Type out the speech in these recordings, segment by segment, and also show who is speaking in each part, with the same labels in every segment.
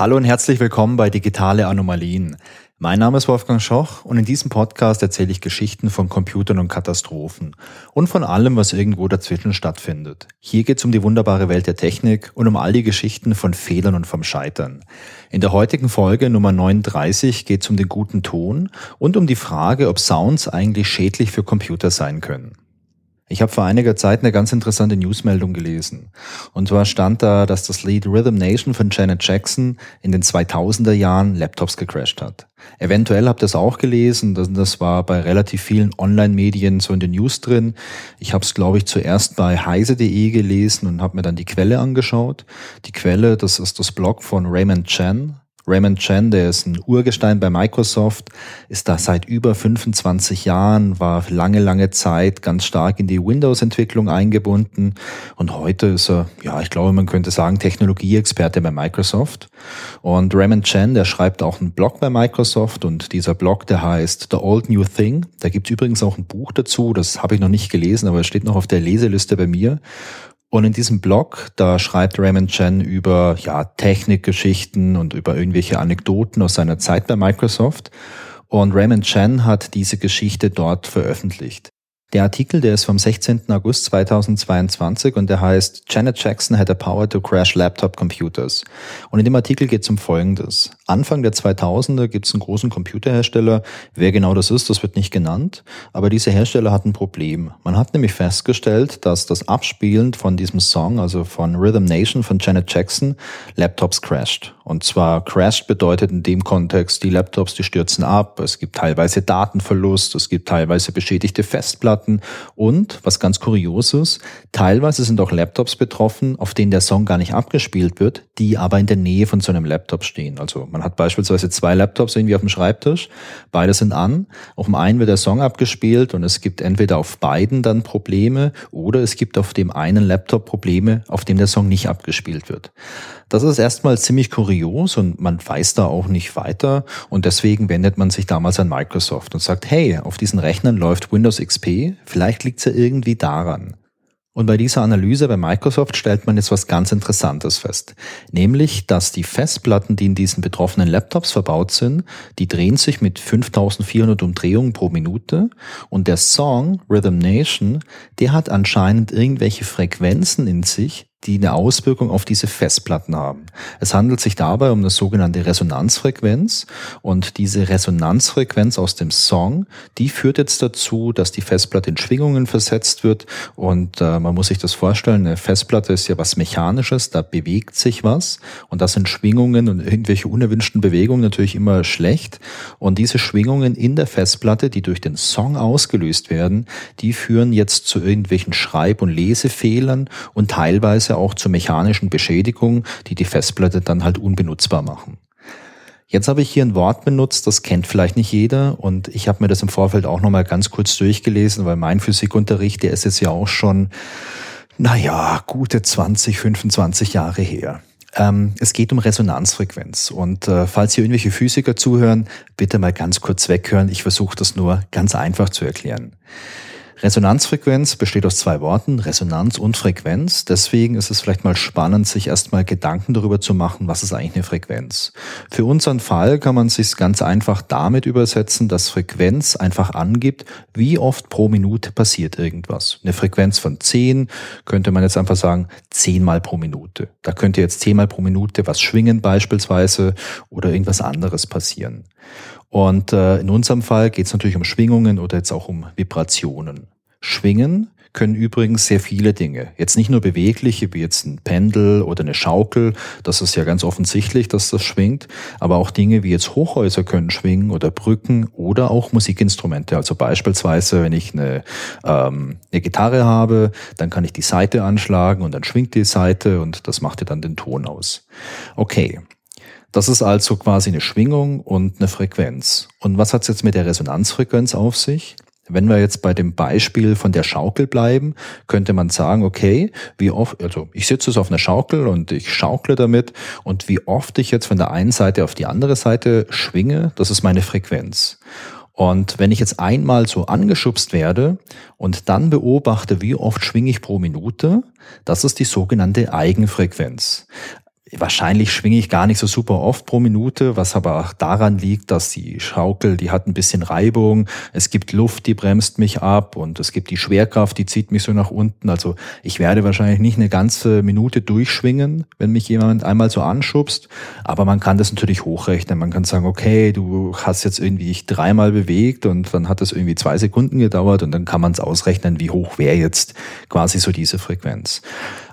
Speaker 1: Hallo und herzlich willkommen bei Digitale Anomalien. Mein Name ist Wolfgang Schoch und in diesem Podcast erzähle ich Geschichten von Computern und Katastrophen und von allem, was irgendwo dazwischen stattfindet. Hier geht es um die wunderbare Welt der Technik und um all die Geschichten von Fehlern und vom Scheitern. In der heutigen Folge Nummer 39 geht es um den guten Ton und um die Frage, ob Sounds eigentlich schädlich für Computer sein können. Ich habe vor einiger Zeit eine ganz interessante Newsmeldung gelesen. Und zwar stand da, dass das Lied Rhythm Nation von Janet Jackson in den 2000er Jahren Laptops gecrashed hat. Eventuell habt ihr es auch gelesen, das war bei relativ vielen Online-Medien so in den News drin. Ich habe es, glaube ich, zuerst bei heise.de gelesen und habe mir dann die Quelle angeschaut. Die Quelle, das ist das Blog von Raymond Chan. Raymond Chan, der ist ein Urgestein bei Microsoft, ist da seit über 25 Jahren, war lange, lange Zeit ganz stark in die Windows-Entwicklung eingebunden und heute ist er, ja, ich glaube, man könnte sagen, Technologieexperte bei Microsoft. Und Raymond Chan, der schreibt auch einen Blog bei Microsoft und dieser Blog, der heißt The Old New Thing. Da gibt's übrigens auch ein Buch dazu, das habe ich noch nicht gelesen, aber es steht noch auf der Leseliste bei mir. Und in diesem Blog, da schreibt Raymond Chen über ja, Technikgeschichten und über irgendwelche Anekdoten aus seiner Zeit bei Microsoft. Und Raymond Chen hat diese Geschichte dort veröffentlicht. Der Artikel, der ist vom 16. August 2022 und der heißt Janet Jackson had the power to crash laptop computers. Und in dem Artikel geht es um Folgendes. Anfang der 2000er gibt es einen großen Computerhersteller. Wer genau das ist, das wird nicht genannt. Aber dieser Hersteller hat ein Problem. Man hat nämlich festgestellt, dass das Abspielen von diesem Song, also von Rhythm Nation von Janet Jackson, Laptops crasht. Und zwar crashed bedeutet in dem Kontext, die Laptops, die stürzen ab. Es gibt teilweise Datenverlust. Es gibt teilweise beschädigte Festplatten. Festplatten und, was ganz kurios ist, teilweise sind auch Laptops betroffen, auf denen der Song gar nicht abgespielt wird, die aber in der Nähe von so einem Laptop stehen. Also man hat beispielsweise zwei Laptops irgendwie auf dem Schreibtisch, beide sind an, auf dem einen wird der Song abgespielt und es gibt entweder auf beiden dann Probleme oder es gibt auf dem einen Laptop Probleme, auf dem der Song nicht abgespielt wird. Das ist erstmal ziemlich kurios und man weiß da auch nicht weiter und deswegen wendet man sich damals an Microsoft und sagt, hey, auf diesen Rechnern läuft Windows XP, vielleicht liegt es ja irgendwie daran. Und bei dieser Analyse bei Microsoft stellt man jetzt was ganz Interessantes fest. Nämlich, dass die Festplatten, die in diesen betroffenen Laptops verbaut sind, die drehen sich mit 5400 Umdrehungen pro Minute und der Song Rhythm Nation, der hat anscheinend irgendwelche Frequenzen in sich, die eine Auswirkung auf diese Festplatten haben. Es handelt sich dabei um eine sogenannte Resonanzfrequenz. Und diese Resonanzfrequenz aus dem Song, die führt jetzt dazu, dass die Festplatte in Schwingungen versetzt wird. Und äh, man muss sich das vorstellen, eine Festplatte ist ja was Mechanisches, da bewegt sich was. Und das sind Schwingungen und irgendwelche unerwünschten Bewegungen natürlich immer schlecht. Und diese Schwingungen in der Festplatte, die durch den Song ausgelöst werden, die führen jetzt zu irgendwelchen Schreib- und Lesefehlern und teilweise teilweise auch zu mechanischen Beschädigungen, die die Festplatte dann halt unbenutzbar machen. Jetzt habe ich hier ein Wort benutzt, das kennt vielleicht nicht jeder und ich habe mir das im Vorfeld auch nochmal ganz kurz durchgelesen, weil mein Physikunterricht, der ist jetzt ja auch schon, naja, gute 20, 25 Jahre her. Ähm, es geht um Resonanzfrequenz und äh, falls hier irgendwelche Physiker zuhören, bitte mal ganz kurz weghören. Ich versuche das nur ganz einfach zu erklären. Resonanzfrequenz besteht aus zwei Worten, Resonanz und Frequenz. Deswegen ist es vielleicht mal spannend, sich erstmal Gedanken darüber zu machen, was ist eigentlich eine Frequenz. Für unseren Fall kann man sich ganz einfach damit übersetzen, dass Frequenz einfach angibt, wie oft pro Minute passiert irgendwas. Eine Frequenz von 10 könnte man jetzt einfach sagen, 10 mal pro Minute. Da könnte jetzt 10 mal pro Minute was schwingen beispielsweise oder irgendwas anderes passieren. Und äh, in unserem Fall geht es natürlich um Schwingungen oder jetzt auch um Vibrationen. Schwingen können übrigens sehr viele Dinge. Jetzt nicht nur bewegliche, wie jetzt ein Pendel oder eine Schaukel, das ist ja ganz offensichtlich, dass das schwingt, aber auch Dinge wie jetzt Hochhäuser können schwingen oder Brücken oder auch Musikinstrumente. Also beispielsweise, wenn ich eine, ähm, eine Gitarre habe, dann kann ich die Seite anschlagen und dann schwingt die Seite und das macht ja dann den Ton aus. Okay, das ist also quasi eine Schwingung und eine Frequenz. Und was hat es jetzt mit der Resonanzfrequenz auf sich? Wenn wir jetzt bei dem Beispiel von der Schaukel bleiben, könnte man sagen, okay, wie oft, also ich sitze auf einer Schaukel und ich schaukle damit und wie oft ich jetzt von der einen Seite auf die andere Seite schwinge, das ist meine Frequenz. Und wenn ich jetzt einmal so angeschubst werde und dann beobachte, wie oft schwinge ich pro Minute, das ist die sogenannte Eigenfrequenz Wahrscheinlich schwinge ich gar nicht so super oft pro Minute, was aber auch daran liegt, dass die Schaukel, die hat ein bisschen Reibung, es gibt Luft, die bremst mich ab und es gibt die Schwerkraft, die zieht mich so nach unten. Also ich werde wahrscheinlich nicht eine ganze Minute durchschwingen, wenn mich jemand einmal so anschubst, aber man kann das natürlich hochrechnen. Man kann sagen, okay, du hast jetzt irgendwie dich dreimal bewegt und dann hat das irgendwie zwei Sekunden gedauert und dann kann man es ausrechnen, wie hoch wäre jetzt quasi so diese Frequenz.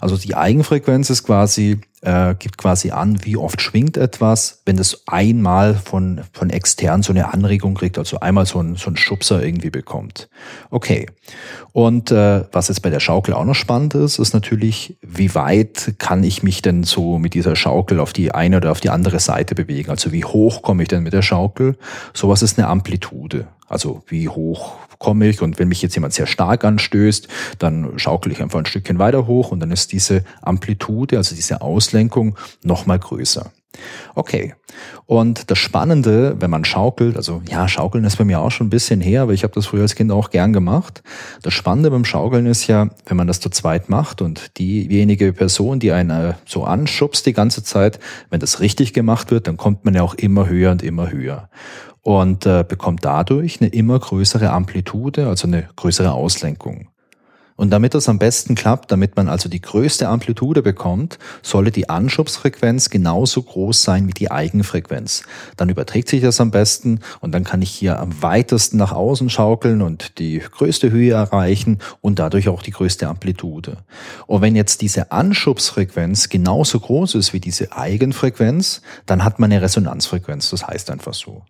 Speaker 1: Also die Eigenfrequenz ist quasi äh, gibt quasi an, wie oft schwingt etwas, wenn das einmal von, von extern so eine Anregung kriegt, also einmal so ein, so ein Schubser irgendwie bekommt. Okay. Und äh, was jetzt bei der Schaukel auch noch spannend ist, ist natürlich, wie weit kann ich mich denn so mit dieser Schaukel auf die eine oder auf die andere Seite bewegen? Also wie hoch komme ich denn mit der Schaukel? Sowas ist eine Amplitude. Also wie hoch komme ich und wenn mich jetzt jemand sehr stark anstößt, dann schaukel ich einfach ein Stückchen weiter hoch und dann ist diese Amplitude, also diese Auslenkung nochmal größer. Okay. Und das Spannende, wenn man schaukelt, also ja, schaukeln ist bei mir auch schon ein bisschen her, aber ich habe das früher als Kind auch gern gemacht. Das Spannende beim Schaukeln ist ja, wenn man das zu zweit macht und diejenige Person, die einen so anschubst die ganze Zeit, wenn das richtig gemacht wird, dann kommt man ja auch immer höher und immer höher und äh, bekommt dadurch eine immer größere Amplitude, also eine größere Auslenkung. Und damit das am besten klappt, damit man also die größte Amplitude bekommt, solle die Anschubsfrequenz genauso groß sein wie die Eigenfrequenz. Dann überträgt sich das am besten und dann kann ich hier am weitesten nach außen schaukeln und die größte Höhe erreichen und dadurch auch die größte Amplitude. Und wenn jetzt diese Anschubsfrequenz genauso groß ist wie diese Eigenfrequenz, dann hat man eine Resonanzfrequenz. Das heißt einfach so.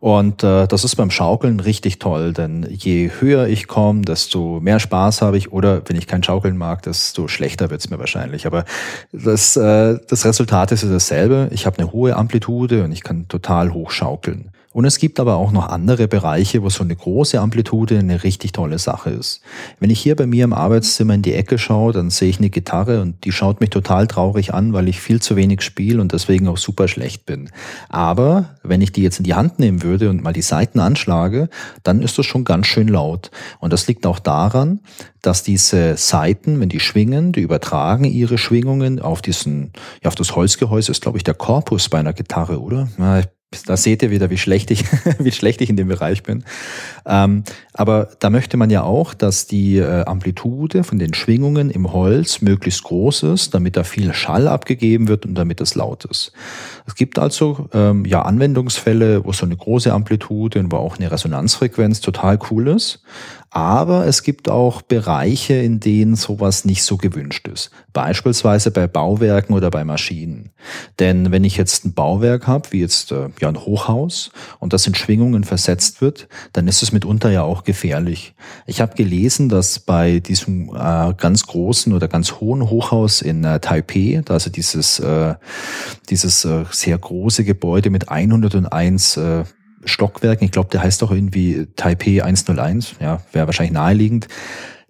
Speaker 1: Und äh, das ist beim Schaukeln richtig toll, denn je höher ich komme, desto mehr Spaß habe ich. Oder wenn ich kein Schaukeln mag, desto schlechter wird's mir wahrscheinlich. Aber das, äh, das Resultat ist dasselbe. Ich habe eine hohe Amplitude und ich kann total hoch schaukeln. Und es gibt aber auch noch andere Bereiche, wo so eine große Amplitude eine richtig tolle Sache ist. Wenn ich hier bei mir im Arbeitszimmer in die Ecke schaue, dann sehe ich eine Gitarre und die schaut mich total traurig an, weil ich viel zu wenig spiele und deswegen auch super schlecht bin. Aber wenn ich die jetzt in die Hand nehmen würde und mal die Saiten anschlage, dann ist das schon ganz schön laut. Und das liegt auch daran, dass diese Saiten, wenn die schwingen, die übertragen ihre Schwingungen auf diesen, ja, auf das Holzgehäuse, ist glaube ich der Korpus bei einer Gitarre, oder? Ja, da seht ihr wieder, wie schlecht ich, wie schlecht ich in dem Bereich bin. Ähm, aber da möchte man ja auch, dass die äh, Amplitude von den Schwingungen im Holz möglichst groß ist, damit da viel Schall abgegeben wird und damit es laut ist. Es gibt also ähm, ja Anwendungsfälle, wo so eine große Amplitude und wo auch eine Resonanzfrequenz total cool ist. Aber es gibt auch Bereiche, in denen sowas nicht so gewünscht ist. Beispielsweise bei Bauwerken oder bei Maschinen. Denn wenn ich jetzt ein Bauwerk habe, wie jetzt äh, ja ein Hochhaus, und das in Schwingungen versetzt wird, dann ist es mitunter ja auch gefährlich. Ich habe gelesen, dass bei diesem äh, ganz großen oder ganz hohen Hochhaus in äh, Taipei, also dieses, äh, dieses äh, sehr große Gebäude mit 101 äh, Stockwerken, ich glaube, der heißt doch irgendwie Taipei 101, ja, wäre wahrscheinlich naheliegend.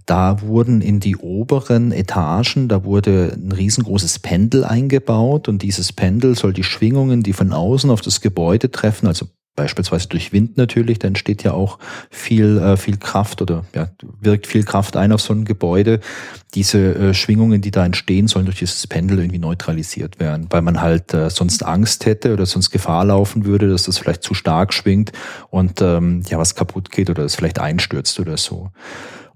Speaker 1: Da wurden in die oberen Etagen, da wurde ein riesengroßes Pendel eingebaut und dieses Pendel soll die Schwingungen, die von außen auf das Gebäude treffen, also beispielsweise durch Wind natürlich, da entsteht ja auch viel, äh, viel Kraft oder ja, wirkt viel Kraft ein auf so ein Gebäude. Diese äh, Schwingungen, die da entstehen, sollen durch dieses Pendel irgendwie neutralisiert werden, weil man halt äh, sonst Angst hätte oder sonst Gefahr laufen würde, dass das vielleicht zu stark schwingt und ähm, ja was kaputt geht oder es vielleicht einstürzt oder so.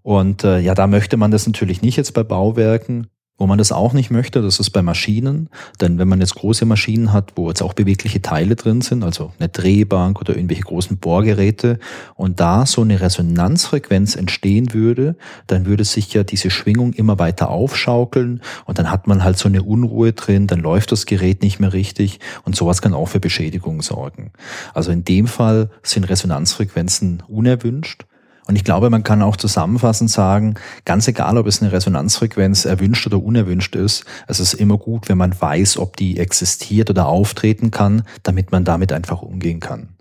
Speaker 1: Und äh, ja, da möchte man das natürlich nicht jetzt bei Bauwerken. Wo man das auch nicht möchte, das ist bei Maschinen. Denn wenn man jetzt große Maschinen hat, wo jetzt auch bewegliche Teile drin sind, also eine Drehbank oder irgendwelche großen Bohrgeräte, und da so eine Resonanzfrequenz entstehen würde, dann würde sich ja diese Schwingung immer weiter aufschaukeln und dann hat man halt so eine Unruhe drin, dann läuft das Gerät nicht mehr richtig und sowas kann auch für Beschädigung sorgen. Also in dem Fall sind Resonanzfrequenzen unerwünscht. Und ich glaube, man kann auch zusammenfassend sagen, ganz egal, ob es eine Resonanzfrequenz erwünscht oder unerwünscht ist, es ist immer gut, wenn man weiß, ob die existiert oder auftreten kann, damit man damit einfach umgehen kann.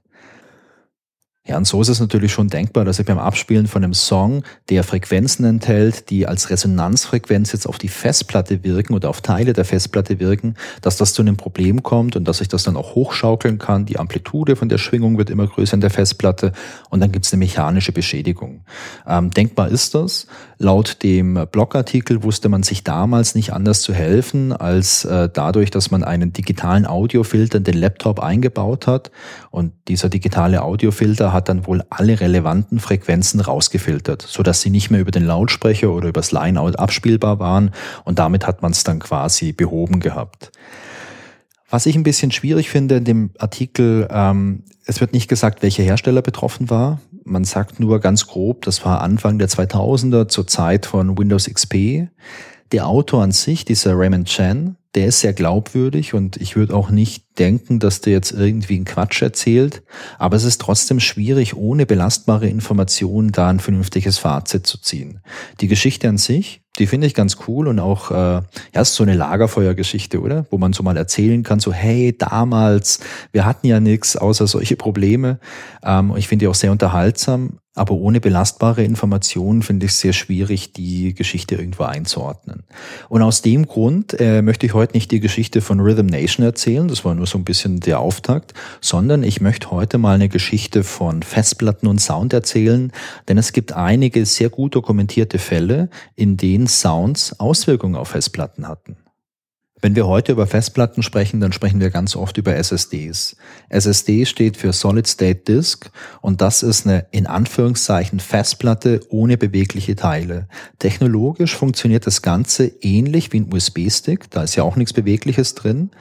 Speaker 1: Ja, und so ist es natürlich schon denkbar, dass ich beim Abspielen von einem Song, der Frequenzen enthält, die als Resonanzfrequenz jetzt auf die Festplatte wirken oder auf Teile der Festplatte wirken, dass das zu einem Problem kommt und dass ich das dann auch hochschaukeln kann. Die Amplitude von der Schwingung wird immer größer in der Festplatte und dann gibt es eine mechanische Beschädigung. Ähm, denkbar ist das. Laut dem Blogartikel wusste man sich damals nicht anders zu helfen, als äh, dadurch, dass man einen digitalen Audiofilter in den Laptop eingebaut hat. Und dieser digitale Audiofilter hat dann wohl alle relevanten Frequenzen rausgefiltert, sodass sie nicht mehr über den Lautsprecher oder übers Line-Out abspielbar waren. Und damit hat man es dann quasi behoben gehabt. Was ich ein bisschen schwierig finde in dem Artikel, ähm, es wird nicht gesagt, welcher Hersteller betroffen war. Man sagt nur ganz grob, das war Anfang der 2000er zur Zeit von Windows XP. Der Autor an sich, dieser Raymond Chan, der ist sehr glaubwürdig und ich würde auch nicht denken, dass der jetzt irgendwie einen Quatsch erzählt. Aber es ist trotzdem schwierig, ohne belastbare Informationen da ein vernünftiges Fazit zu ziehen. Die Geschichte an sich, die finde ich ganz cool und auch, äh, ja, ist so eine Lagerfeuergeschichte, oder? Wo man so mal erzählen kann, so, hey, damals, wir hatten ja nichts außer solche Probleme. Ähm, ich finde die auch sehr unterhaltsam. Aber ohne belastbare Informationen finde ich es sehr schwierig, die Geschichte irgendwo einzuordnen. Und aus dem Grund äh, möchte ich heute nicht die Geschichte von Rhythm Nation erzählen, das war nur so ein bisschen der Auftakt, sondern ich möchte heute mal eine Geschichte von Festplatten und Sound erzählen, denn es gibt einige sehr gut dokumentierte Fälle, in denen Sounds Auswirkungen auf Festplatten hatten. Wenn wir heute über Festplatten sprechen, dann sprechen wir ganz oft über SSDs. SSD steht für Solid State Disk und das ist eine in Anführungszeichen Festplatte ohne bewegliche Teile. Technologisch funktioniert das Ganze ähnlich wie ein USB-Stick, da ist ja auch nichts Bewegliches drin.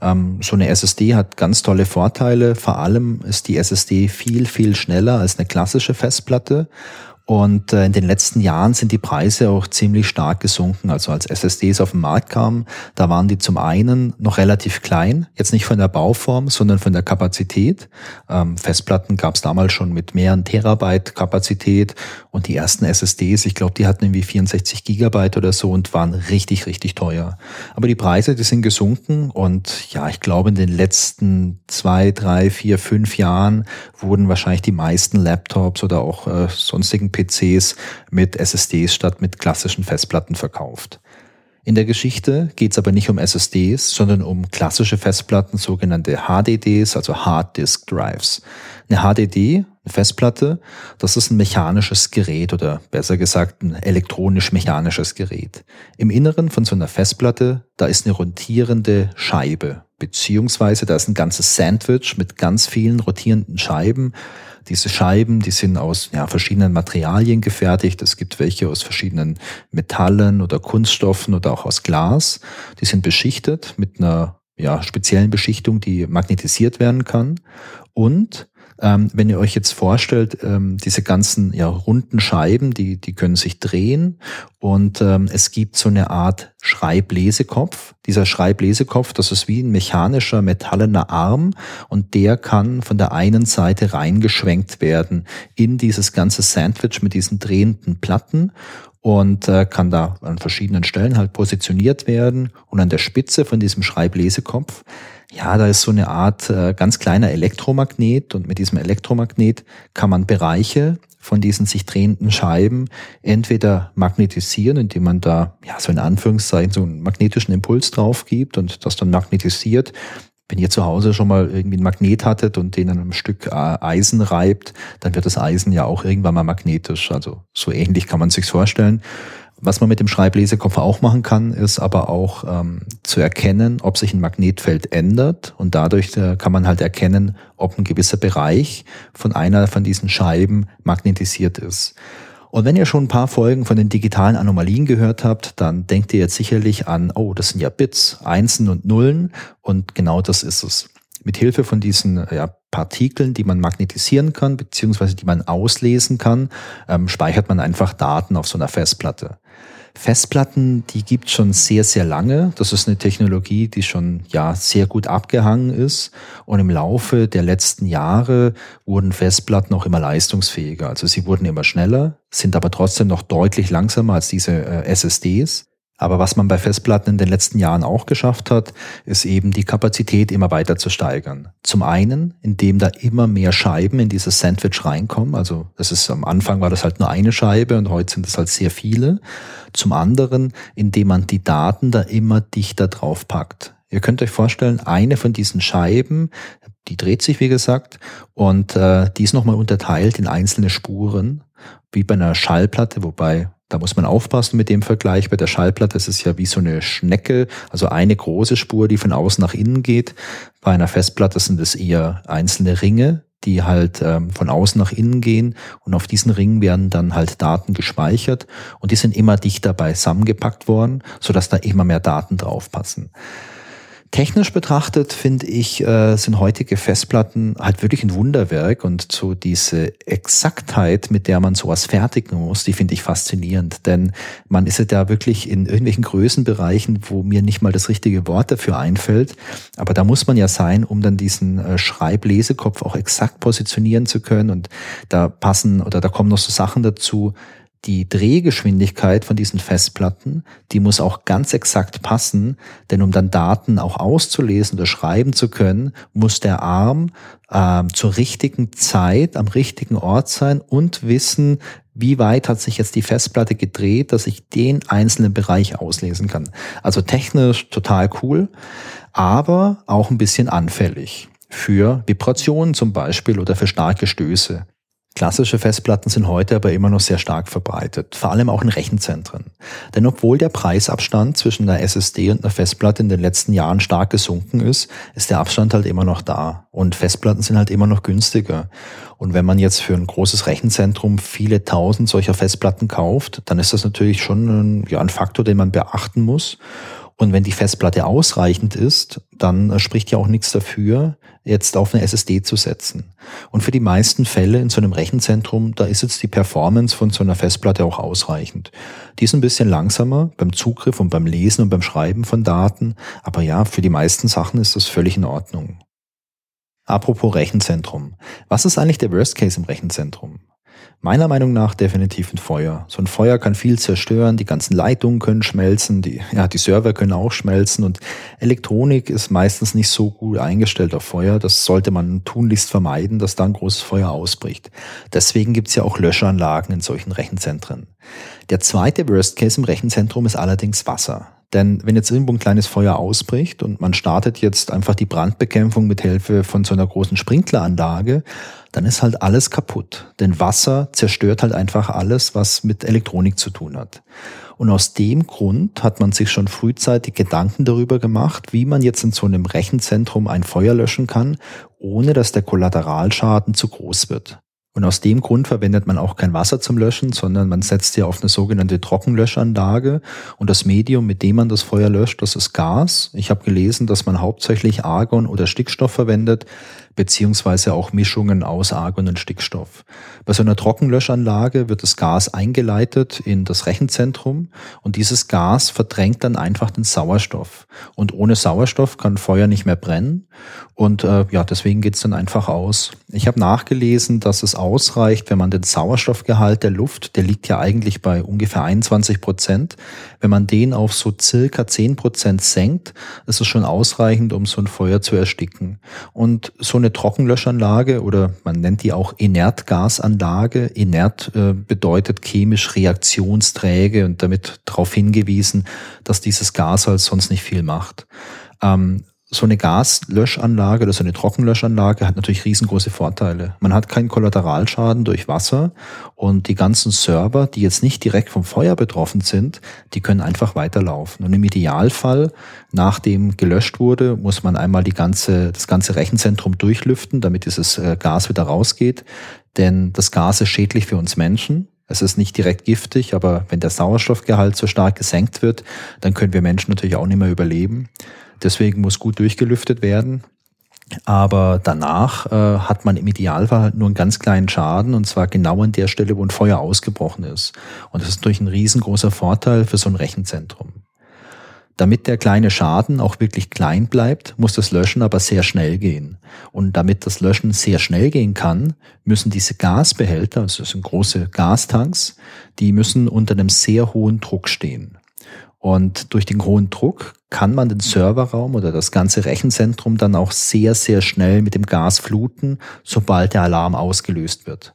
Speaker 1: Ähm, so eine SSD hat ganz tolle Vorteile, vor allem ist die SSD viel, viel schneller als eine klassische Festplatte und äh, in den letzten Jahren sind die Preise auch ziemlich stark gesunken. Also als SSDs auf den Markt kamen, da waren die zum einen noch relativ klein, jetzt nicht von der Bauform, sondern von der Kapazität. Ähm, Festplatten gab es damals schon mit mehreren Terabyte Kapazität und die ersten SSDs, ich glaube, die hatten irgendwie 64 Gigabyte oder so und waren richtig, richtig teuer. Aber die Preise, die sind gesunken und ja, ich glaube, in den letzten zwei, drei, vier, fünf Jahren wurden wahrscheinlich die meisten Laptops oder auch äh, sonstigen PCs mit SSDs statt mit klassischen Festplatten verkauft. In der Geschichte geht es aber nicht um SSDs, sondern um klassische Festplatten, sogenannte HDDs, also Hard Disk Drives. Eine HDD, eine Festplatte, das ist ein mechanisches Gerät oder besser gesagt ein elektronisch-mechanisches Gerät. Im Inneren von so einer Festplatte, da ist eine rotierende Scheibe, beziehungsweise da ist ein ganzes Sandwich mit ganz vielen rotierenden Scheiben, diese Scheiben, die sind aus ja, verschiedenen Materialien gefertigt. Es gibt welche aus verschiedenen Metallen oder Kunststoffen oder auch aus Glas. Die sind beschichtet mit einer ja, speziellen Beschichtung, die magnetisiert werden kann. Und ähm, wenn ihr euch jetzt vorstellt, ähm, diese ganzen ja, runden Scheiben, die, die können sich drehen und ähm, es gibt so eine Art Schreiblesekopf. Dieser Schreiblesekopf, das ist wie ein mechanischer, metallener Arm und der kann von der einen Seite reingeschwenkt werden in dieses ganze Sandwich mit diesen drehenden Platten und äh, kann da an verschiedenen Stellen halt positioniert werden und an der Spitze von diesem Schreiblesekopf ja, da ist so eine Art äh, ganz kleiner Elektromagnet und mit diesem Elektromagnet kann man Bereiche von diesen sich drehenden Scheiben entweder magnetisieren, indem man da ja so in Anführungszeichen so einen magnetischen Impuls drauf gibt und das dann magnetisiert. Wenn ihr zu Hause schon mal irgendwie einen Magnet hattet und den an einem Stück äh, Eisen reibt, dann wird das Eisen ja auch irgendwann mal magnetisch. Also so ähnlich kann man sich's vorstellen. Was man mit dem Schreiblesekopf auch machen kann, ist aber auch ähm, zu erkennen, ob sich ein Magnetfeld ändert und dadurch äh, kann man halt erkennen, ob ein gewisser Bereich von einer von diesen Scheiben magnetisiert ist. Und wenn ihr schon ein paar Folgen von den digitalen Anomalien gehört habt, dann denkt ihr jetzt sicherlich an, oh, das sind ja Bits, Einsen und Nullen und genau das ist es. Mit Hilfe von diesen ja, Partikeln, die man magnetisieren kann, beziehungsweise die man auslesen kann, ähm, speichert man einfach Daten auf so einer Festplatte. Festplatten, die gibt schon sehr, sehr lange. Das ist eine Technologie, die schon ja sehr gut abgehangen ist. Und im Laufe der letzten Jahre wurden Festplatten auch immer leistungsfähiger. Also sie wurden immer schneller, sind aber trotzdem noch deutlich langsamer als diese äh, SSDs. Aber was man bei Festplatten in den letzten Jahren auch geschafft hat, ist eben die Kapazität immer weiter zu steigern. Zum einen, indem da immer mehr Scheiben in dieses Sandwich reinkommen. Also das ist am Anfang war das halt nur eine Scheibe und heute sind es halt sehr viele. Zum anderen, indem man die Daten da immer dichter drauf packt. Ihr könnt euch vorstellen, eine von diesen Scheiben, die dreht sich, wie gesagt, und äh, die ist nochmal unterteilt in einzelne Spuren, wie bei einer Schallplatte, wobei Da muss man aufpassen mit dem Vergleich. Bei der Schallplatte ist es ja wie so eine Schnecke, also eine große Spur, die von außen nach innen geht. Bei einer Festplatte sind es eher einzelne Ringe, die halt ähm, von außen nach innen gehen und auf diesen Ringen werden dann halt Daten gespeichert und die sind immer dichter beisammengepackt worden, sodass da immer mehr Daten draufpassen. Technisch betrachtet finde ich, äh, sind heutige Festplatten halt wirklich ein Wunderwerk und so diese Exaktheit, mit der man sowas fertigen muss, die finde ich faszinierend, denn man ist ja da wirklich in irgendwelchen Größenbereichen, wo mir nicht mal das richtige Wort dafür einfällt, aber da muss man ja sein, um dann diesen äh, Schreiblesekopf auch exakt positionieren zu können. Und da passen oder da kommen noch so Sachen dazu, die Drehgeschwindigkeit von diesen Festplatten, die muss auch ganz exakt passen, denn um dann Daten auch auszulesen oder schreiben zu können, muss der Arm äh, zur richtigen Zeit am richtigen Ort sein und wissen, wie weit hat sich jetzt die Festplatte gedreht, dass ich den einzelnen Bereich auslesen kann. Also technisch total cool, aber auch ein bisschen anfällig für Vibrationen zum Beispiel oder für starke Stöße. Klassische Festplatten sind heute aber immer noch sehr stark verbreitet, vor allem auch in Rechenzentren. Denn obwohl der Preisabstand zwischen einer SSD und einer Festplatte in den letzten Jahren stark gesunken ist, ist der Abstand halt immer noch da. Und Festplatten sind halt immer noch günstiger. Und wenn man jetzt für ein großes Rechenzentrum viele tausend solcher Festplatten kauft, dann ist das natürlich schon ein, ja, ein Faktor, den man beachten muss. Und wenn die Festplatte ausreichend ist, dann äh, spricht ja auch nichts dafür, jetzt auf eine SSD zu setzen. Und für die meisten Fälle in so einem Rechenzentrum, da ist jetzt die Performance von so einer Festplatte auch ausreichend. Die ist ein bisschen langsamer beim Zugriff und beim Lesen und beim Schreiben von Daten, aber ja, für die meisten Sachen ist das völlig in Ordnung. Apropos Rechenzentrum. Was ist eigentlich der Worst Case im Rechenzentrum? Meiner Meinung nach definitiv ein Feuer. So ein Feuer kann viel zerstören, die ganzen Leitungen können schmelzen, die, ja, die Server können auch schmelzen und Elektronik ist meistens nicht so gut eingestellt auf Feuer. Das sollte man tunlichst vermeiden, dass da ein großes Feuer ausbricht. Deswegen gibt's ja auch Löschanlagen in solchen Rechenzentren. Der zweite Worst Case im Rechenzentrum ist allerdings Wasser. Denn wenn jetzt irgendwo ein kleines Feuer ausbricht und man startet jetzt einfach die Brandbekämpfung mit Hilfe von so einer großen Sprinkleranlage, dann ist halt alles kaputt. Denn Wasser zerstört halt einfach alles, was mit Elektronik zu tun hat. Und aus dem Grund hat man sich schon frühzeitig Gedanken darüber gemacht, wie man jetzt in so einem Rechenzentrum ein Feuer löschen kann, ohne dass der Kollateralschaden zu groß wird. Und aus dem Grund verwendet man auch kein Wasser zum Löschen, sondern man setzt ja auf eine sogenannte Trockenlöschanlage. Und das Medium, mit dem man das Feuer löscht, das ist Gas. Ich habe gelesen, dass man hauptsächlich Argon oder Stickstoff verwendet beziehungsweise auch Mischungen aus Argon und Stickstoff. Bei so einer Trockenlöschanlage wird das Gas eingeleitet in das Rechenzentrum und dieses Gas verdrängt dann einfach den Sauerstoff. Und ohne Sauerstoff kann Feuer nicht mehr brennen und äh, ja, deswegen geht's dann einfach aus. Ich habe nachgelesen, dass es ausreicht, wenn man den Sauerstoffgehalt der Luft, der liegt ja eigentlich bei ungefähr 21 Prozent, wenn man den auf so circa 10 Prozent senkt, ist es schon ausreichend, um so ein Feuer zu ersticken. Und so eine Trockenlöschanlage oder man nennt die auch Inertgasanlage. Inert äh, bedeutet chemisch reaktionsträge und damit darauf hingewiesen, dass dieses Gas halt sonst nicht viel macht. Ähm, so eine Gaslöschanlage oder so eine Trockenlöschanlage hat natürlich riesengroße Vorteile. Man hat keinen Kollateralschaden durch Wasser und die ganzen Server, die jetzt nicht direkt vom Feuer betroffen sind, die können einfach weiterlaufen. Und im Idealfall, nachdem gelöscht wurde, muss man einmal die ganze, das ganze Rechenzentrum durchlüften, damit dieses äh, Gas wieder rausgeht. Denn das Gas ist schädlich für uns Menschen. Es ist nicht direkt giftig, aber wenn der Sauerstoffgehalt so stark gesenkt wird, dann können wir Menschen natürlich auch nicht mehr überleben. Deswegen muss gut durchgelüftet werden. Aber danach äh, hat man im Idealfall nur einen ganz kleinen Schaden und zwar genau an der Stelle, wo ein Feuer ausgebrochen ist. Und das ist natürlich ein riesengroßer Vorteil für so ein Rechenzentrum. Damit der kleine Schaden auch wirklich klein bleibt, muss das Löschen aber sehr schnell gehen. Und damit das Löschen sehr schnell gehen kann, müssen diese Gasbehälter, also das sind große Gastanks, die müssen unter einem sehr hohen Druck stehen. Und durch den hohen Druck kann man den Serverraum oder das ganze Rechenzentrum dann auch sehr, sehr schnell mit dem Gas fluten, sobald der Alarm ausgelöst wird.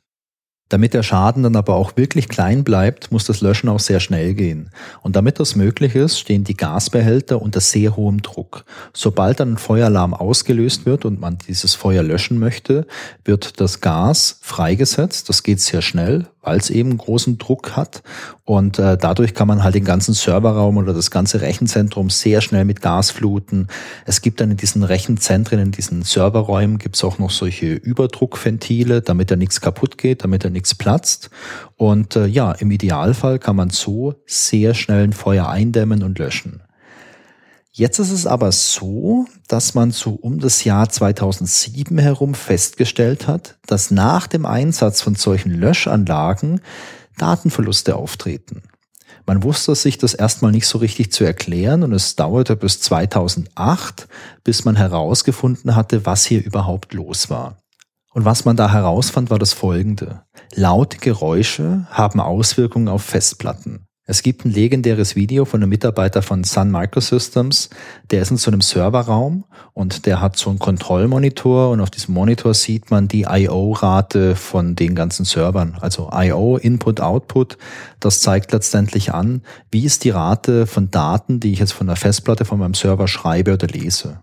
Speaker 1: Damit der Schaden dann aber auch wirklich klein bleibt, muss das Löschen auch sehr schnell gehen. Und damit das möglich ist, stehen die Gasbehälter unter sehr hohem Druck. Sobald dann ein Feueralarm ausgelöst wird und man dieses Feuer löschen möchte, wird das Gas freigesetzt. Das geht sehr schnell, weil es eben großen Druck hat. Und äh, dadurch kann man halt den ganzen Serverraum oder das ganze Rechenzentrum sehr schnell mit Gas fluten. Es gibt dann in diesen Rechenzentren, in diesen Serverräumen, gibt es auch noch solche Überdruckventile, damit da nichts kaputt geht, damit da nichts platzt. Und äh, ja, im Idealfall kann man so sehr schnell ein Feuer eindämmen und löschen. Jetzt ist es aber so, dass man so um das Jahr 2007 herum festgestellt hat, dass nach dem Einsatz von solchen Löschanlagen Datenverluste auftreten. Man wusste sich das erstmal nicht so richtig zu erklären und es dauerte bis 2008, bis man herausgefunden hatte, was hier überhaupt los war. Und was man da herausfand, war das folgende. Laute Geräusche haben Auswirkungen auf Festplatten. Es gibt ein legendäres Video von einem Mitarbeiter von Sun Microsystems, der ist in so einem Serverraum und der hat so einen Kontrollmonitor und auf diesem Monitor sieht man die I.O.-Rate von den ganzen Servern. Also I.O., Input, Output, das zeigt letztendlich an, wie ist die Rate von Daten, die ich jetzt von der Festplatte von meinem Server schreibe oder lese.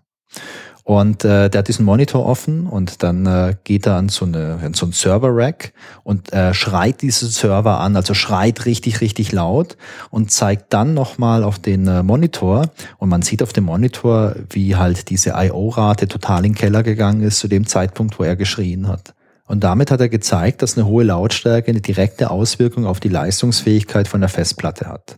Speaker 1: Und äh, der hat diesen Monitor offen und dann äh, geht er an so, eine, an so ein Server-Rack und äh, schreit diesen Server an, also schreit richtig, richtig laut und zeigt dann nochmal auf den äh, Monitor und man sieht auf dem Monitor, wie halt diese I.O.-Rate total in den Keller gegangen ist zu dem Zeitpunkt, wo er geschrien hat. Und damit hat er gezeigt, dass eine hohe Lautstärke eine direkte Auswirkung auf die Leistungsfähigkeit von der Festplatte hat.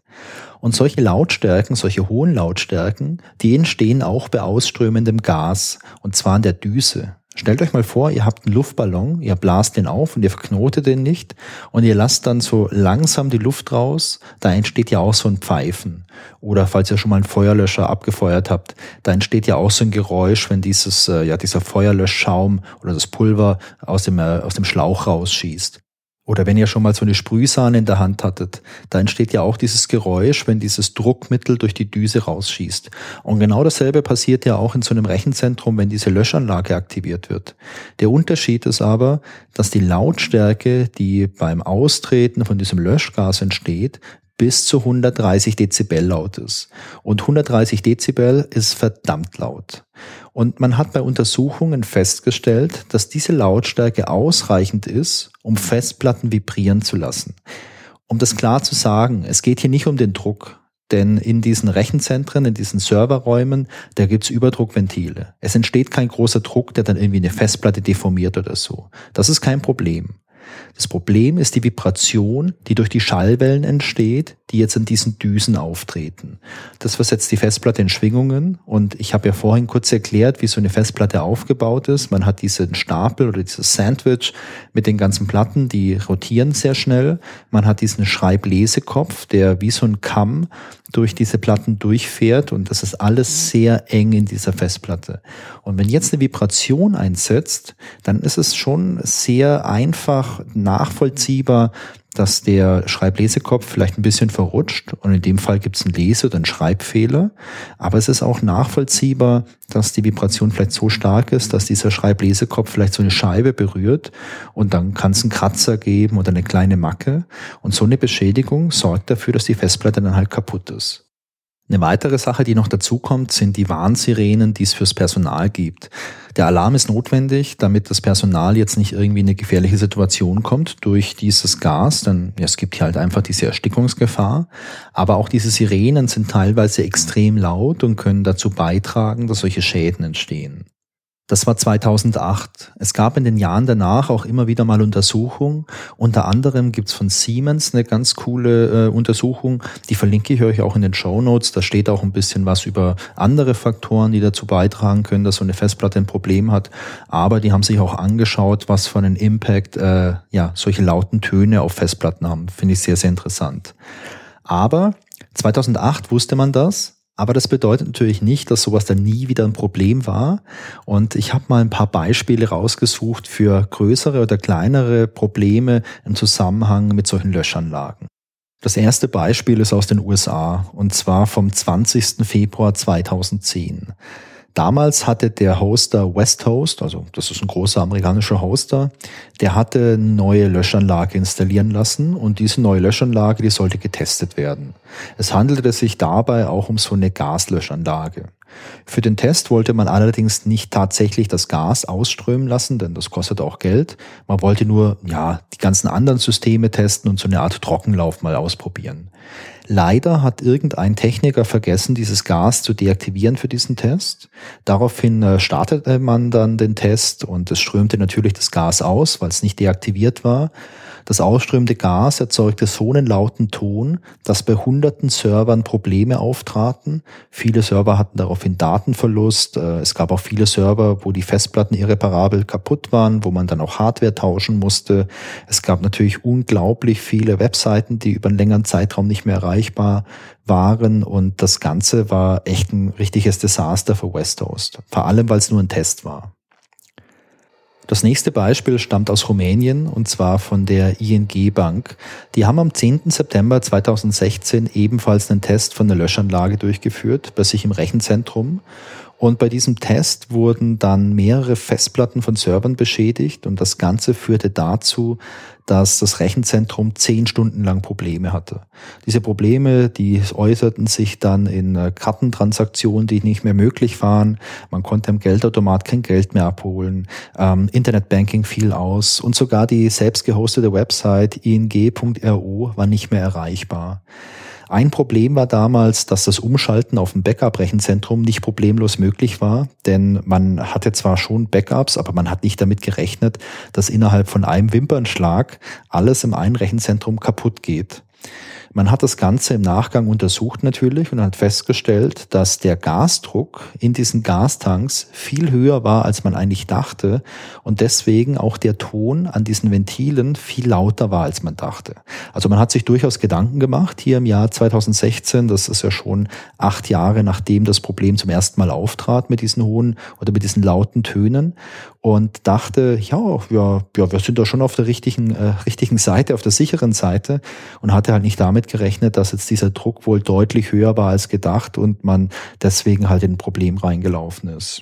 Speaker 1: Und solche Lautstärken, solche hohen Lautstärken, die entstehen auch bei ausströmendem Gas, und zwar in der Düse. Stellt euch mal vor, ihr habt einen Luftballon, ihr blast den auf und ihr verknotet den nicht und ihr lasst dann so langsam die Luft raus, da entsteht ja auch so ein Pfeifen. Oder falls ihr schon mal einen Feuerlöscher abgefeuert habt, da entsteht ja auch so ein Geräusch, wenn dieses, äh, ja, dieser Feuerlöschschaum oder das Pulver aus dem, äh, aus dem Schlauch rausschießt. Oder wenn ihr schon mal so eine Sprühsahne in der Hand hattet, da entsteht ja auch dieses Geräusch, wenn dieses Druckmittel durch die Düse rausschießt. Und genau dasselbe passiert ja auch in so einem Rechenzentrum, wenn diese Löschanlage aktiviert wird. Der Unterschied ist aber, dass die Lautstärke, die beim Austreten von diesem Löschgas entsteht, bis zu 130 Dezibel laut ist. Und 130 Dezibel ist verdammt laut. Und man hat bei Untersuchungen festgestellt, dass diese Lautstärke ausreichend ist, um Festplatten vibrieren zu lassen. Um das klar zu sagen, es geht hier nicht um den Druck, denn in diesen Rechenzentren, in diesen Serverräumen, da gibt's Überdruckventile. Es entsteht kein großer Druck, der dann irgendwie eine Festplatte deformiert oder so. Das ist kein Problem. Das Problem ist die Vibration, die durch die Schallwellen entsteht, die jetzt in diesen Düsen auftreten. Das versetzt die Festplatte in Schwingungen und ich habe ja vorhin kurz erklärt, wie so eine Festplatte aufgebaut ist. Man hat diesen Stapel oder dieses Sandwich mit den ganzen Platten, die rotieren sehr schnell. Man hat diesen Schreiblesekopf, der wie so ein Kamm durch diese Platten durchfährt und das ist alles sehr eng in dieser Festplatte. Und wenn jetzt eine Vibration einsetzt, dann ist es schon sehr einfach nachvollziehbar, dass der Schreiblesekopf vielleicht ein bisschen verrutscht und in dem Fall gibt es einen Lese- oder einen Schreibfehler. Aber es ist auch nachvollziehbar, dass die Vibration vielleicht so stark ist, dass dieser Schreiblesekopf vielleicht so eine Scheibe berührt und dann kann es einen Kratzer geben oder eine kleine Macke. Und so eine Beschädigung sorgt dafür, dass die Festplatte dann halt kaputt ist. Eine weitere Sache, die noch dazukommt, sind die Warnsirenen, die es fürs Personal gibt. Der Alarm ist notwendig, damit das Personal jetzt nicht irgendwie in eine gefährliche Situation kommt durch dieses Gas, denn ja, es gibt hier halt einfach diese Erstickungsgefahr. Aber auch diese Sirenen sind teilweise extrem laut und können dazu beitragen, dass solche Schäden entstehen. Das war 2008. Es gab in den Jahren danach auch immer wieder mal Untersuchungen. Unter anderem gibt's von Siemens eine ganz coole äh, Untersuchung, die verlinke ich euch auch in den Show Notes. Da steht auch ein bisschen was über andere Faktoren, die dazu beitragen können, dass so eine Festplatte ein Problem hat. Aber die haben sich auch angeschaut, was für einen Impact äh, ja solche lauten Töne auf Festplatten haben. Finde ich sehr, sehr interessant. Aber 2008 wusste man das aber das bedeutet natürlich nicht, dass sowas dann nie wieder ein Problem war. Und ich habe mal ein paar Beispiele rausgesucht für größere oder kleinere Probleme im Zusammenhang mit solchen Löschanlagen. Das erste Beispiel ist aus den USA und zwar vom 20. Februar 2010. Damals hatte der Hoster Westhost, also das ist ein großer amerikanischer Hoster, der hatte eine neue Löschanlage installieren lassen und diese neue Löschanlage, die sollte getestet werden. Es handelte sich dabei auch um so eine Gaslöschanlage. Für den Test wollte man allerdings nicht tatsächlich das Gas ausströmen lassen, denn das kostet auch Geld. Man wollte nur, ja, die ganzen anderen Systeme testen und so eine Art Trockenlauf mal ausprobieren. Leider hat irgendein Techniker vergessen, dieses Gas zu deaktivieren für diesen Test. Daraufhin äh, startete man dann den Test und es strömte natürlich das Gas aus, weil es nicht deaktiviert war. Das ausströmende Gas erzeugte so einen lauten Ton, dass bei hunderten Servern Probleme auftraten. Viele Server hatten daraufhin Datenverlust. Äh, es gab auch viele Server, wo die Festplatten irreparabel kaputt waren, wo man dann auch Hardware tauschen musste. Es gab natürlich unglaublich viele Webseiten, die über einen längeren Zeitraum nicht mehr erreichbar waren und das Ganze war echt ein richtiges Desaster für Westhost. Vor allem, weil es nur ein Test war. Das nächste Beispiel stammt aus Rumänien und zwar von der ING Bank. Die haben am 10. September 2016 ebenfalls einen Test von der Löschanlage durchgeführt bei sich im Rechenzentrum und bei diesem Test wurden dann mehrere Festplatten von Servern beschädigt und das Ganze führte dazu, dass das Rechenzentrum zehn Stunden lang Probleme hatte. Diese Probleme, die äußerten sich dann in äh, Kartentransaktionen, die nicht mehr möglich waren. Man konnte im Geldautomat kein Geld mehr abholen. Ähm, Internetbanking fiel aus und sogar die selbst gehostete Website ing.ro war nicht mehr erreichbar. Ein Problem war damals, dass das Umschalten auf ein Backup-Rechenzentrum nicht problemlos möglich war, denn man hatte zwar schon Backups, aber man hat nicht damit gerechnet, dass innerhalb von einem Wimpernschlag alles im einen Rechenzentrum kaputt geht. Man hat das Ganze im Nachgang untersucht natürlich und hat festgestellt, dass der Gasdruck in diesen Gastanks viel höher war, als man eigentlich dachte und deswegen auch der Ton an diesen Ventilen viel lauter war, als man dachte. Also man hat sich durchaus Gedanken gemacht hier im Jahr 2016, das ist ja schon acht Jahre nachdem das Problem zum ersten Mal auftrat mit diesen hohen oder mit diesen lauten Tönen und dachte, ja, ja, ja wir sind da schon auf der richtigen, äh, richtigen Seite, auf der sicheren Seite und hatte halt nicht damit gerechnet, dass jetzt dieser Druck wohl deutlich höher war als gedacht und man deswegen halt in ein Problem reingelaufen ist.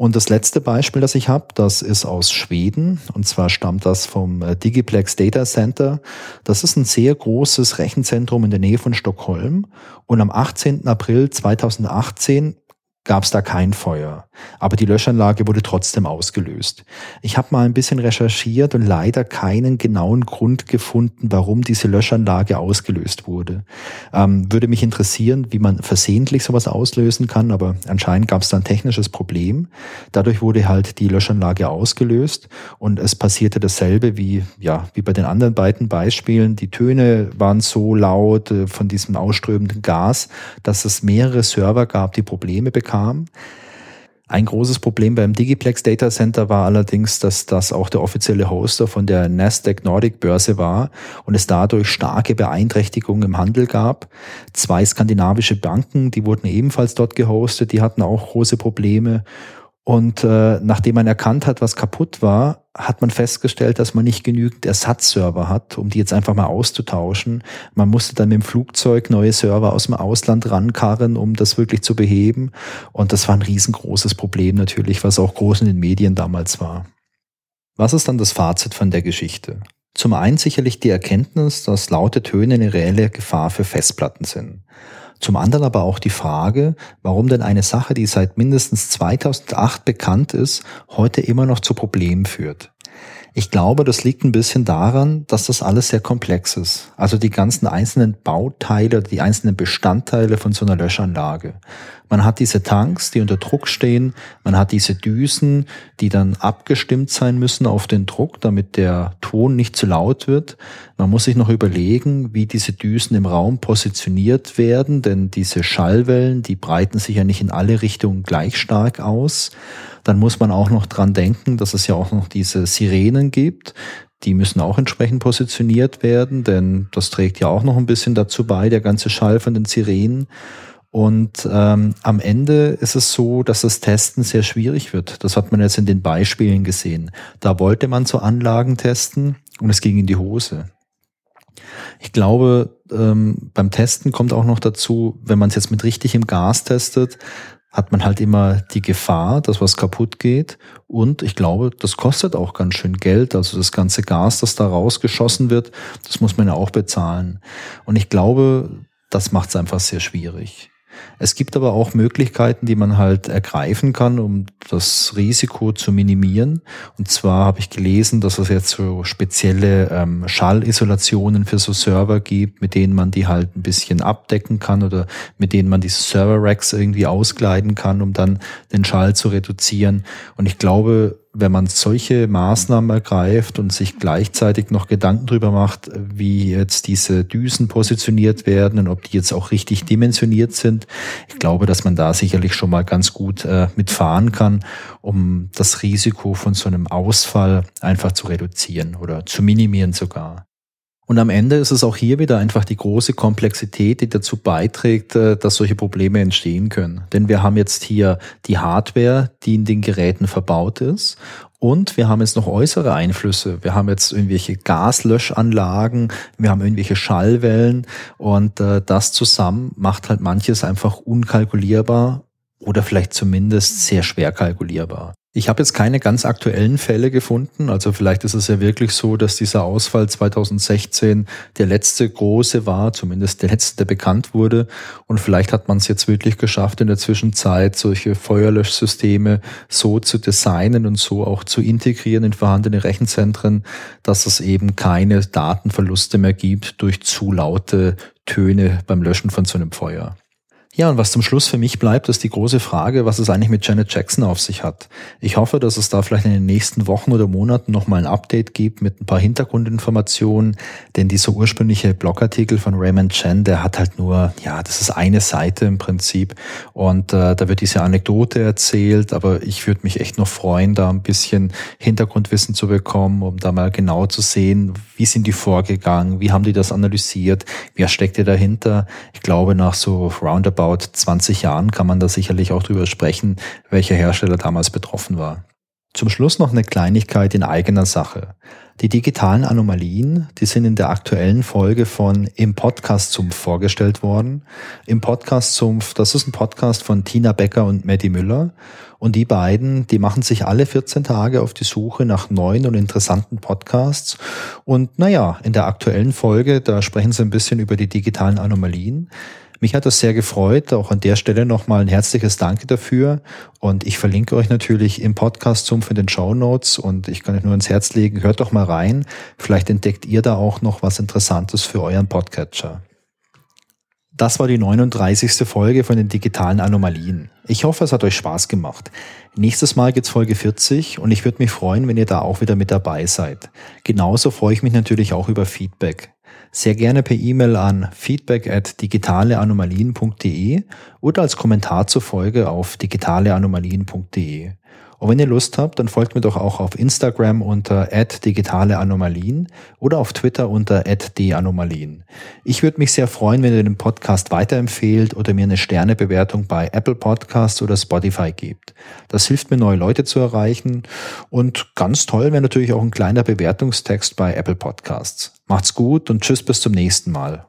Speaker 1: Und das letzte Beispiel, das ich habe, das ist aus Schweden. Und zwar stammt das vom äh, Digiplex Data Center. Das ist ein sehr großes Rechenzentrum in der Nähe von Stockholm. Und am 18. April 2018 gab es da kein Feuer. Aber die Löschanlage wurde trotzdem ausgelöst. Ich habe mal ein bisschen recherchiert und leider keinen genauen Grund gefunden, warum diese Löschanlage ausgelöst wurde. Ähm, würde mich interessieren, wie man versehentlich sowas auslösen kann, aber anscheinend gab es da ein technisches Problem. Dadurch wurde halt die Löschanlage ausgelöst und es passierte dasselbe wie, ja, wie bei den anderen beiden Beispielen. Die Töne waren so laut äh, von diesem ausströmenden Gas, dass es mehrere Server gab, die Probleme bekamen kam. Ein großes Problem beim Digiplex Data Center war allerdings, dass das auch der offizielle Hoster von der Nasdaq Nordic Börse war und es dadurch starke Beeinträchtigungen im Handel gab. Zwei skandinavische Banken, die wurden ebenfalls dort gehostet, die hatten auch große Probleme und äh, nachdem man erkannt hat, was kaputt war, hat man festgestellt, dass man nicht genügend Ersatzserver hat, um die jetzt einfach mal auszutauschen. Man musste dann mit dem Flugzeug neue Server aus dem Ausland rankarren, um das wirklich zu beheben. Und das war ein riesengroßes Problem natürlich, was auch groß in den Medien damals war. Was ist dann das Fazit von der Geschichte? Zum einen sicherlich die Erkenntnis, dass laute Töne eine reelle Gefahr für Festplatten sind. Zum anderen aber auch die Frage, warum denn eine Sache, die seit mindestens 2008 bekannt ist, heute immer noch zu Problemen führt. Ich glaube, das liegt ein bisschen daran, dass das alles sehr komplex ist. Also die ganzen einzelnen Bauteile, die einzelnen Bestandteile von so einer Löschanlage. Man hat diese Tanks, die unter Druck stehen. Man hat diese Düsen, die dann abgestimmt sein müssen auf den Druck, damit der Ton nicht zu laut wird. Man muss sich noch überlegen, wie diese Düsen im Raum positioniert werden, denn diese Schallwellen, die breiten sich ja nicht in alle Richtungen gleich stark aus. Dann muss man auch noch dran denken, dass es ja auch noch diese Sirenen gibt. Die müssen auch entsprechend positioniert werden, denn das trägt ja auch noch ein bisschen dazu bei, der ganze Schall von den Sirenen. Und ähm, am Ende ist es so, dass das Testen sehr schwierig wird. Das hat man jetzt in den Beispielen gesehen. Da wollte man so Anlagen testen und es ging in die Hose. Ich glaube, ähm, beim Testen kommt auch noch dazu, wenn man es jetzt mit richtigem Gas testet, hat man halt immer die Gefahr, dass was kaputt geht. Und ich glaube, das kostet auch ganz schön Geld. Also das ganze Gas, das da rausgeschossen wird, das muss man ja auch bezahlen. Und ich glaube, das macht es einfach sehr schwierig. Es gibt aber auch Möglichkeiten, die man halt ergreifen kann, um das Risiko zu minimieren. Und zwar habe ich gelesen, dass es jetzt so spezielle ähm, Schallisolationen für so Server gibt, mit denen man die halt ein bisschen abdecken kann oder mit denen man diese Server-Racks irgendwie auskleiden kann, um dann den Schall zu reduzieren. Und ich glaube, wenn man solche Maßnahmen ergreift und sich gleichzeitig noch Gedanken drüber macht, wie jetzt diese Düsen positioniert werden und ob die jetzt auch richtig dimensioniert sind, ich glaube, dass man da sicherlich schon mal ganz gut äh, mitfahren kann, um das Risiko von so einem Ausfall einfach zu reduzieren oder zu minimieren sogar. Und am Ende ist es auch hier wieder einfach die große Komplexität, die dazu beiträgt, äh, dass solche Probleme entstehen können. Denn wir haben jetzt hier die Hardware, die in den Geräten verbaut ist. Und wir haben jetzt noch äußere Einflüsse. Wir haben jetzt irgendwelche Gaslöschanlagen, wir haben irgendwelche Schallwellen und äh, das zusammen macht halt manches einfach unkalkulierbar oder vielleicht zumindest sehr schwer kalkulierbar. Ich habe jetzt keine ganz aktuellen Fälle gefunden. Also vielleicht ist es ja wirklich so, dass dieser Ausfall 2016 der letzte große war, zumindest der letzte, der bekannt wurde. Und vielleicht hat man es jetzt wirklich geschafft, in der Zwischenzeit solche Feuerlöschsysteme so zu designen und so auch zu integrieren in vorhandene Rechenzentren, dass es eben keine Datenverluste mehr gibt durch zu laute Töne beim Löschen von so einem Feuer. Ja, und was zum Schluss für mich bleibt, ist die große Frage, was es eigentlich mit Janet Jackson auf sich hat. Ich hoffe, dass es da vielleicht in den nächsten Wochen oder Monaten nochmal ein Update gibt mit ein paar Hintergrundinformationen, denn dieser ursprüngliche Blogartikel von Raymond Chen, der hat halt nur, ja, das ist eine Seite im Prinzip und äh, da wird diese Anekdote erzählt, aber ich würde mich echt noch freuen, da ein bisschen Hintergrundwissen zu bekommen, um da mal genau zu sehen, wie sind die vorgegangen, wie haben die das analysiert, wer steckt ihr dahinter. Ich glaube, nach so roundabout roundabout 20 Jahren kann man da sicherlich auch drüber sprechen, welcher Hersteller damals betroffen war. Zum Schluss noch eine Kleinigkeit in eigener Sache. Die digitalen Anomalien, die sind in der aktuellen Folge von Im Podcast Zumpf vorgestellt worden. Im Podcast Zumpf, das ist ein Podcast von Tina Becker und Maddie Müller. Und die beiden, die machen sich alle 14 Tage auf die Suche nach neuen und interessanten Podcasts. Und naja, in der aktuellen Folge, da sprechen sie ein bisschen über die digitalen Anomalien. Mich hat das sehr gefreut. Auch an der Stelle nochmal ein herzliches Danke dafür. Und ich verlinke euch natürlich im Podcast zum für den Show Notes und ich kann euch nur ins Herz legen, hört doch mal rein. Vielleicht entdeckt ihr da auch noch was Interessantes für euren Podcatcher. Das war die 39. Folge von den digitalen Anomalien. Ich hoffe, es hat euch Spaß gemacht. Nächstes Mal gibt's Folge 40 und ich würde mich freuen, wenn ihr da auch wieder mit dabei seid. Genauso freue ich mich natürlich auch über Feedback sehr gerne per E-Mail an feedback at digitaleanomalien.de oder als Kommentar zur Folge auf digitaleanomalien.de. Und wenn ihr Lust habt, dann folgt mir doch auch auf Instagram unter @digitaleanomalien oder auf Twitter unter @danomalien. Ich würde mich sehr freuen, wenn ihr den Podcast weiterempfehlt oder mir eine Sternebewertung bei Apple Podcasts oder Spotify gebt. Das hilft mir, neue Leute zu erreichen und ganz toll wäre natürlich auch ein kleiner Bewertungstext bei Apple Podcasts. Macht's gut und tschüss bis zum nächsten Mal.